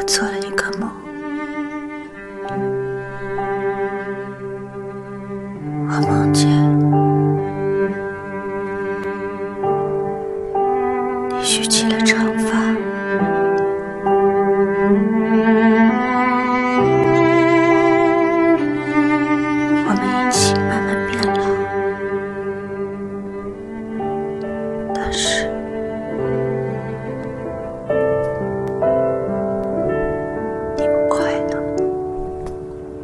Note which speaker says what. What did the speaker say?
Speaker 1: 我做了一个梦，我梦见你蓄起了长发，我们一起。